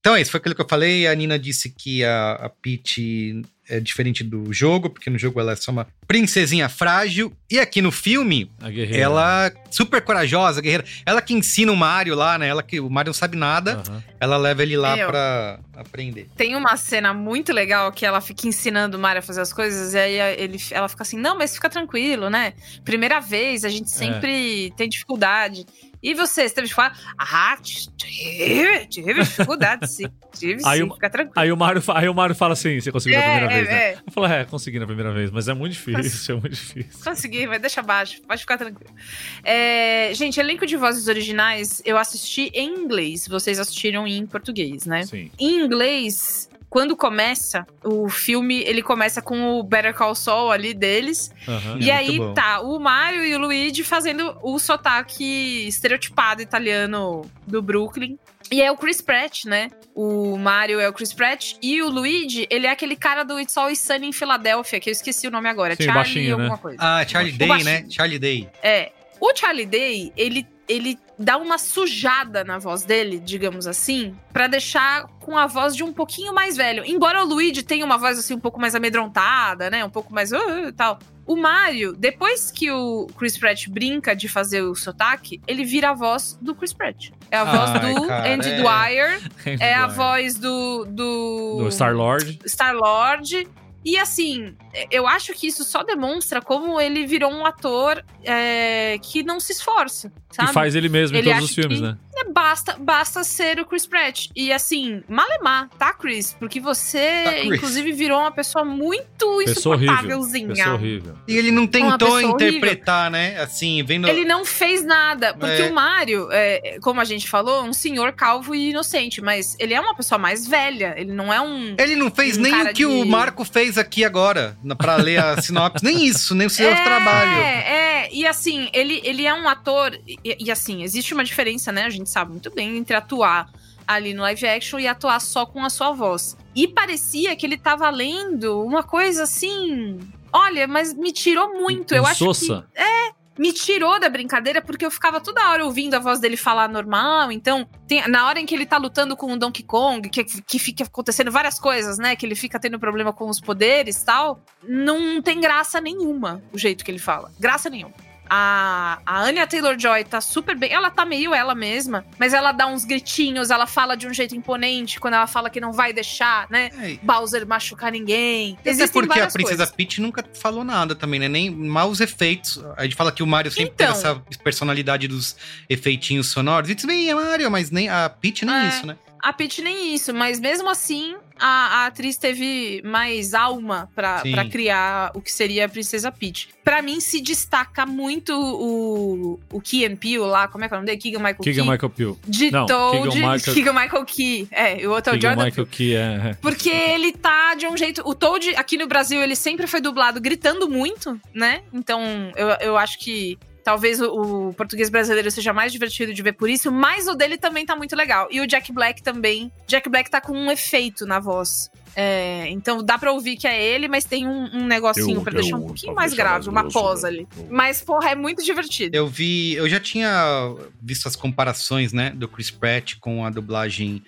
Então é isso, foi aquilo que eu falei. A Nina disse que a, a Peach é diferente do jogo, porque no jogo ela é só uma princesinha frágil. E aqui no filme, ela super corajosa, guerreira. Ela que ensina o Mario lá, né? Ela que o Mario não sabe nada, Aham. ela leva ele lá Meu. pra aprender. Tem uma cena muito legal que ela fica ensinando o Mario a fazer as coisas, e aí ele, ela fica assim: não, mas fica tranquilo, né? Primeira vez, a gente sempre tem dificuldade. E você, você teve dificuldade? Ah, tive, tive dificuldade, sim. Tive Aí sim, o- fica tranquilo. Aí o, Mario, fa- aí o Mario fala assim: você conseguiu na É, primeira é, vez, né? é. Eu falo, é, consegui na primeira vez, mas é muito difícil, é muito difícil. Consegui, mas deixa abaixo, pode ficar tranquilo. É, gente, elenco de vozes originais eu assisti em inglês, vocês assistiram em português, né? Sim. Em inglês, quando começa o filme, ele começa com o Better Call Saul ali deles. Aham. E É aí tá o Mario e o Luigi fazendo o sotaque estereotipado italiano do Brooklyn. E é o Chris Pratt, né? O Mario é o Chris Pratt. E o Luigi, ele é aquele cara do It's Always Sunny em Filadélfia, que eu esqueci o nome agora. Sim, Charlie baixinho, alguma né? coisa. Ah, Charlie Day, né? Charlie Day. É. O Charlie Day, ele, ele dá uma sujada na voz dele, digamos assim, pra deixar com a voz de um pouquinho mais velho. Embora o Luigi tenha uma voz assim um pouco mais amedrontada, né? Um pouco mais uh, uh, tal. O Mario, depois que o Chris Pratt brinca de fazer o sotaque, ele vira a voz do Chris Pratt. É a voz Ai, do cara, Andy é. Dwyer, Andy é a voz do do, Do Star-Lord. Star-Lord. E assim, eu acho que isso só demonstra como ele virou um ator é, que não se esforça, sabe? E faz ele mesmo Ele em todos os filmes, que- né? É, basta, basta ser o Chris Pratt. E assim, malemar, tá, Chris? Porque você, Tá, Chris. inclusive, virou uma pessoa muito Pessoa horrível. insuportávelzinha. Pessoa horrível. E ele não tentou interpretar, né? Assim, vendo. Ele não fez nada, porque É. o Mario, é, como a gente falou, é um senhor calvo e inocente, mas ele é uma pessoa mais velha, ele não é um... Ele não fez um nem o que o de- Marco fez aqui agora, pra ler a sinopse. nem isso, nem o seu trabalho. É, é, e assim, ele, ele é um ator, e, e, assim, existe uma diferença, né, a gente sabe muito bem, entre atuar ali no live action e atuar só com a sua voz. E parecia que ele tava lendo uma coisa assim... Olha, mas me tirou muito, eu acho que... É, me tirou da brincadeira porque eu ficava toda hora ouvindo a voz dele falar normal. Então, tem- na hora em que ele tá lutando com o Donkey Kong, que, que fica acontecendo várias coisas, né? Que ele fica tendo problema com os poderes e tal, não tem graça nenhuma o jeito que ele fala. Graça nenhuma. A, a Anya Taylor-Joy tá super bem. Ela tá meio ela mesma, mas ela dá uns gritinhos, ela fala de um jeito imponente quando ela fala que não vai deixar, né? É. Bowser machucar ninguém. Até Existem porque a Princesa coisas. Peach nunca falou nada também, né? Nem maus efeitos. A gente fala que o Mario sempre Então. teve essa personalidade dos efeitinhos sonoros. Isso bem, é Mario, mas nem a Peach nem É. isso, né? A Peach nem isso, mas mesmo assim, a, a atriz teve mais alma pra criar o que seria a Princesa Peach. Pra mim, se destaca muito o, o Key and Peele lá, como é que é o nome dele? Keegan Michael Keegan Key. Michael Peele. De Não, Toad, Keegan Michael- Keegan Michael Key. É, o outro é o Jordan Michael Key, é. é. porque ele tá de um jeito. O Toad, aqui no Brasil, ele sempre foi dublado gritando muito, né? Então, eu, eu acho que talvez o, o português brasileiro seja mais divertido de ver por isso, mas o dele também tá muito legal. E o Jack Black também. Jack Black tá com um efeito na voz. É, então dá pra ouvir que é ele, mas tem um, um negocinho Eu- pra eu- deixar um pouquinho mais grave, mais uma pós ali. Mas, porra, é muito divertido. Eu vi, eu já tinha visto as comparações, né, do Chris Pratt com a dublagem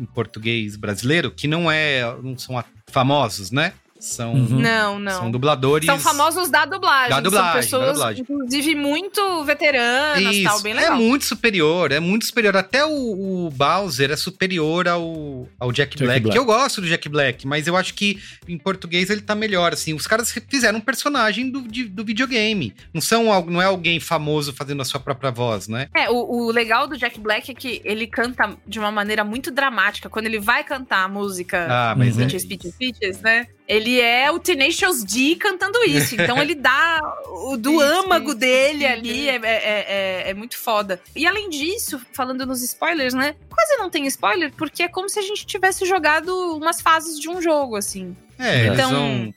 em português brasileiro, que não é, não são famosos, né? São Não, não. São dubladores. São famosos da dublagem. Da dublagem, da São pessoas, dublagem. inclusive, muito veteranas e tal, bem é legal. muito superior, é muito superior. Até o, o Bowser é superior ao, ao Jack, Jack Black, Black. que eu gosto do Jack Black, mas eu acho que em português ele tá melhor, assim. Os caras fizeram um personagem do, de- do videogame. Não, são, não é alguém famoso fazendo a sua própria voz, né? É, o, o legal do Jack Black é que ele canta de uma maneira muito dramática. Quando ele vai cantar a música Ah, mas é Peaches, Peaches, Peaches, né? Ele é o Tenacious D cantando isso. Então ele dá o do âmago dele ali. É, é, é- é muito foda. E além disso, falando nos spoilers, né? Quase não tem spoiler, porque é como se a gente tivesse jogado umas fases de um jogo, assim. É, Então- vão.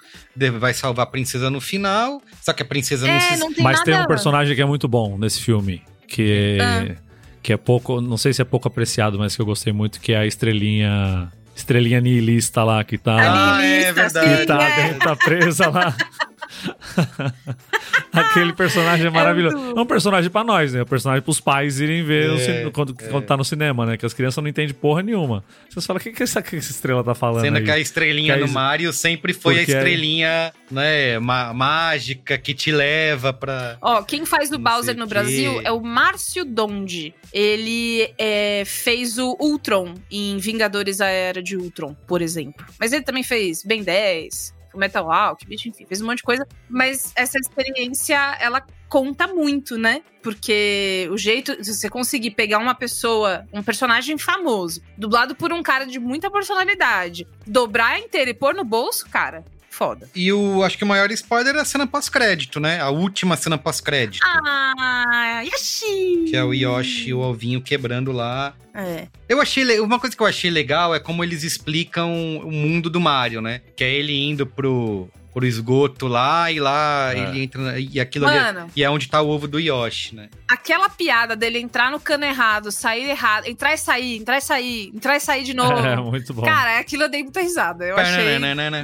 Vai salvar a princesa no final. Só que a princesa não É, se. não tem Mas tem um nada- personagem que é muito bom nesse filme, que é, Ah. que é pouco, não sei se é pouco apreciado, mas que eu gostei muito, que é a estrelinha, estrelinha nihilista lá que tá, Ah, é verdade. que tá, é. tá presa lá. Aquele personagem é maravilhoso. É, um personagem pra nós, né? É um personagem pros pais irem ver É, cin- quando, quando tá no cinema, né? Que as crianças não entendem porra nenhuma. Vocês falam, o que, que, essa, que essa estrela tá falando Sendo aí? que a estrelinha Que a no Mario sempre foi a Porque é- estrelinha, né, má- mágica que te leva pra. Ó, quem faz o Bowser no. Brasil é o Márcio Donde. Ele é, fez o Ultron em Vingadores a Era de Ultron, por exemplo. Mas ele também fez Ben 10, Metal Alchemist, enfim, fez um monte de coisa. Mas essa experiência, ela conta muito, né? Porque o jeito, se você conseguir pegar uma pessoa, um personagem famoso, dublado por um cara de muita personalidade, dobrar inteiro e pôr no bolso, cara, foda. E o, acho que o maior spoiler é a cena pós-crédito, né? A última cena pós-crédito. Ah, Yoshi! Que é o Yoshi e o ovinho quebrando lá. É. Eu achei. Uma coisa que eu achei legal é como eles explicam o mundo do Mario, né? Que é ele indo pro, pro esgoto lá e lá É. ele entra. na- E aquilo ali. Mano. E é onde tá o ovo do Yoshi, né? Aquela piada dele entrar no cano errado, sair errado, entrar e sair, entrar e sair, entrar e sair de novo. É, muito bom. Cara, aquilo eu dei muita risada. Eu achei.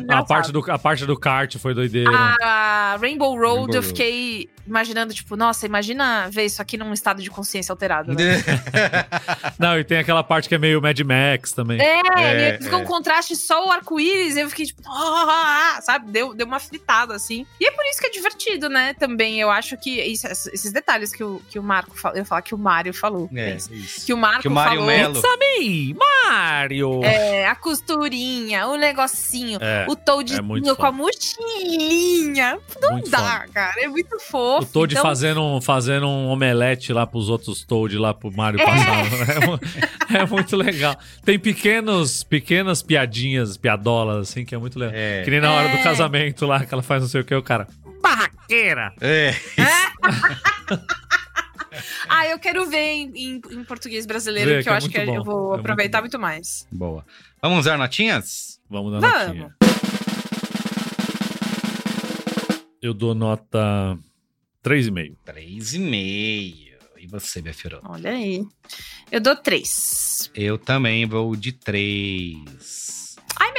a, parte do, a parte do kart foi doideira. A Rainbow Road, Rainbow eu Road. fiquei imaginando, tipo, nossa, imagina ver isso aqui num estado de consciência alterado, né? Não, e tem aquela parte que é meio Mad Max também. É, ele fica um contraste só o arco-íris, eu fiquei tipo, "Ah", sabe? Deu, deu uma fritada, assim. E é por isso que é divertido, né? Também, eu acho que isso- esses detalhes que o, que o Marco falou, eu ia falar que o Mário falou. É. Que o Marco Que o Mário falou. Melo. Me, Mario! É, a costurinha, o negocinho, É, o Toadzinho é com a mochilinha. Não Muito dá, foda. cara. É muito fofo. O Toad então, fazendo, um- fazendo um omelete lá pros outros Toad lá pro Mario É. passar. É, é muito legal. Tem pequenos, pequenas piadinhas, piadolas, assim, que é muito legal. É. Que nem na hora do É. casamento lá, que ela faz não sei o que, o cara. Barraqueira! É. Ah, eu quero ver em, em- em português brasileiro, Vê, que que eu é acho muito que bom. eu vou É muito aproveitar muito, mais. Boa. Vamos usar notinhas? Vamos dar Vamos. notinha. Eu dou nota 3,5. 3,5. E você, minha filha? Olha aí. Eu dou três. Eu também vou de 3.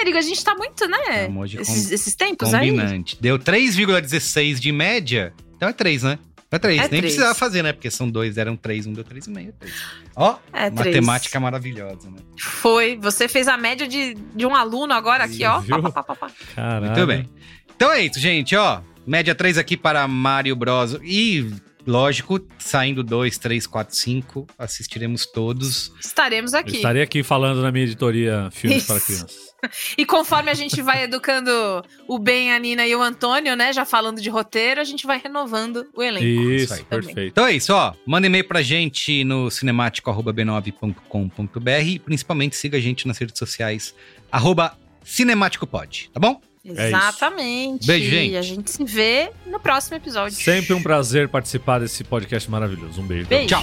Ai, Merigo, a gente tá muito, né? Emoji Esses, com- esses tempos aí. Combinante. Deu 3,16 de média. Então é 3, né? É 3. É Nem três. precisava fazer, né? Porque são dois, eram 3, um deu 3,5. É 3. Ó, É três. matemática maravilhosa, né? Foi. Você fez a média de, de um aluno agora aqui, ó. Pá, pá, pá. Caralho. Muito bem. Então é isso, gente, ó. Média 3 aqui para Mario Bros. E, lógico, saindo 2, 3, 4, 5, assistiremos todos. Estaremos Eu aqui. estarei aqui falando na minha editoria Filmes Isso. para Crianças. E conforme a gente vai educando o Ben, a Nina e o Antônio, né? Já falando de roteiro, a gente vai renovando o elenco. Isso, aí, perfeito. Então é isso, ó. Manda e-mail pra gente no cinemático.b9.com.br e principalmente siga a gente nas redes sociais, arroba cinemáticopod, tá bom? É. Exatamente. Beijo, gente. E a gente se vê no próximo episódio. Sempre um prazer participar desse podcast maravilhoso. Um beijo. Beijo. Tchau.